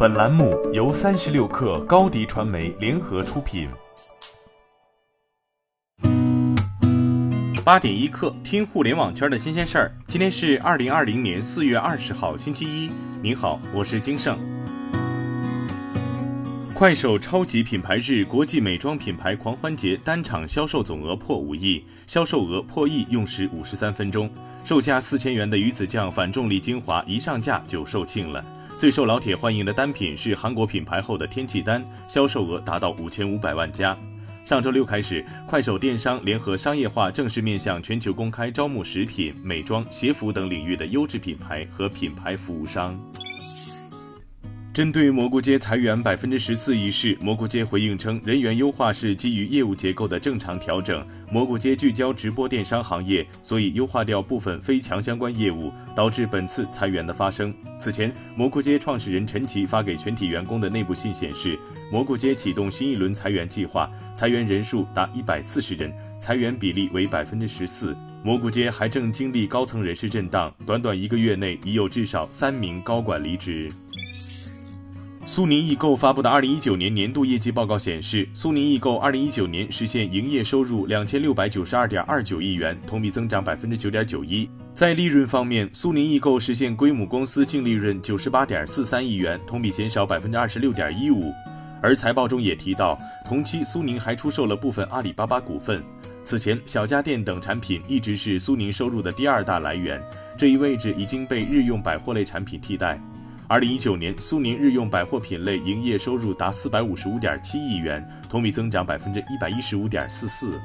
本栏目由三十六氪高低传媒联合出品。八点一刻，听互联网圈的新鲜事儿。今天是二零二零年四月二十号，星期一。您好，我是金盛。快手超级品牌日，国际美妆品牌狂欢节单场销售总额破五亿，销售额破亿用时五十三分钟。售价四千元的鱼子酱反重力精华一上架就售罄了。最受老铁欢迎的单品是韩国品牌后的天气丹，销售额达到五千五百万加。上周六开始，快手电商联合商业化正式面向全球公开招募食品、美妆、鞋服等领域的优质品牌和品牌服务商。针对蘑菇街裁员百分之十四一事，蘑菇街回应称，人员优化是基于业务结构的正常调整。蘑菇街聚焦直播电商行业，所以优化掉部分非强相关业务，导致本次裁员的发生。此前，蘑菇街创始人陈奇发给全体员工的内部信显示，蘑菇街启动新一轮裁员计划，裁员人数达一百四十人，裁员比例为百分之十四。蘑菇街还正经历高层人事震荡，短短一个月内已有至少三名高管离职。苏宁易购发布的二零一九年年度业绩报告显示，苏宁易购二零一九年实现营业收入两千六百九十二点二九亿元，同比增长百分之九点九一。在利润方面，苏宁易购实现归母公司净利润九十八点四三亿元，同比减少百分之二十六点一五。而财报中也提到，同期苏宁还出售了部分阿里巴巴股份。此前，小家电等产品一直是苏宁收入的第二大来源，这一位置已经被日用百货类产品替代。二零一九年，苏宁日用百货品类营业收入达四百五十五点七亿元，同比增长百分之一百一十五点四四。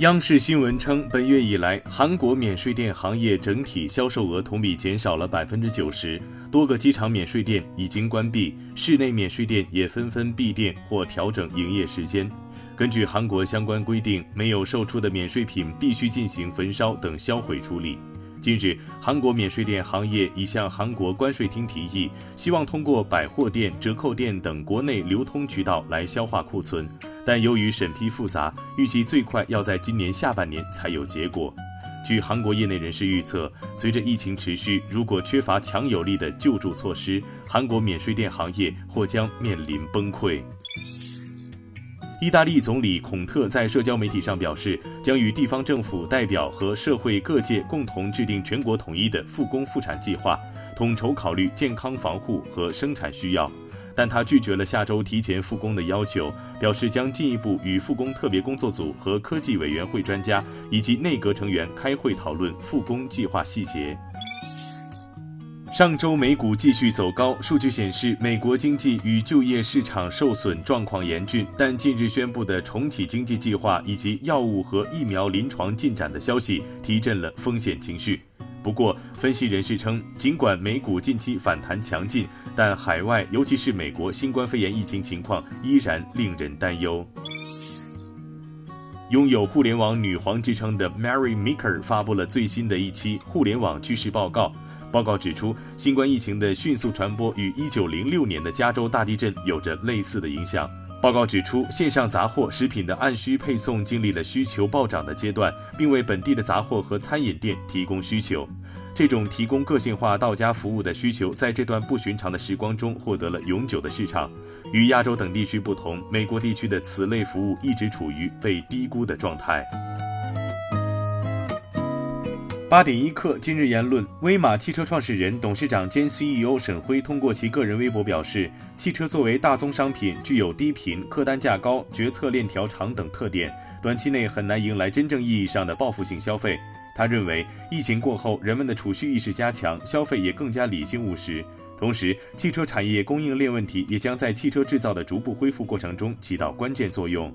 央视新闻称，本月以来，韩国免税店行业整体销售额同比减少了百分之九十，多个机场免税店已经关闭，室内免税店也纷纷闭店或调整营业时间。根据韩国相关规定，没有售出的免税品必须进行焚烧等销毁处理。近日，韩国免税店行业已向韩国关税厅提议，希望通过百货店、折扣店等国内流通渠道来消化库存，但由于审批复杂，预计最快要在今年下半年才有结果。据韩国业内人士预测，随着疫情持续，如果缺乏强有力的救助措施，韩国免税店行业或将面临崩溃。意大利总理孔特在社交媒体上表示，将与地方政府代表和社会各界共同制定全国统一的复工复产计划，统筹考虑健康防护和生产需要。但他拒绝了下周提前复工的要求，表示将进一步与复工特别工作组和科技委员会专家以及内阁成员开会讨论复工计划细节。上周美股继续走高，数据显示美国经济与就业市场受损状况严峻。但近日宣布的重启经济计划以及药物和疫苗临床进展的消息，提振了风险情绪。不过，分析人士称，尽管美股近期反弹强劲，但海外尤其是美国新冠肺炎疫情情况依然令人担忧。拥有“互联网女皇”之称的 Mary Meeker 发布了最新的一期互联网趋势报告。报告指出，新冠疫情的迅速传播与1906年的加州大地震有着类似的影响。报告指出，线上杂货、食品的按需配送经历了需求暴涨的阶段，并为本地的杂货和餐饮店提供需求。这种提供个性化到家服务的需求，在这段不寻常的时光中获得了永久的市场。与亚洲等地区不同，美国地区的此类服务一直处于被低估的状态。八点一刻，今日言论：威马汽车创始人、董事长兼 CEO 沈辉通过其个人微博表示，汽车作为大宗商品，具有低频、客单价高、决策链条长等特点，短期内很难迎来真正意义上的报复性消费。他认为，疫情过后，人们的储蓄意识加强，消费也更加理性务实。同时，汽车产业供应链问题也将在汽车制造的逐步恢复过程中起到关键作用。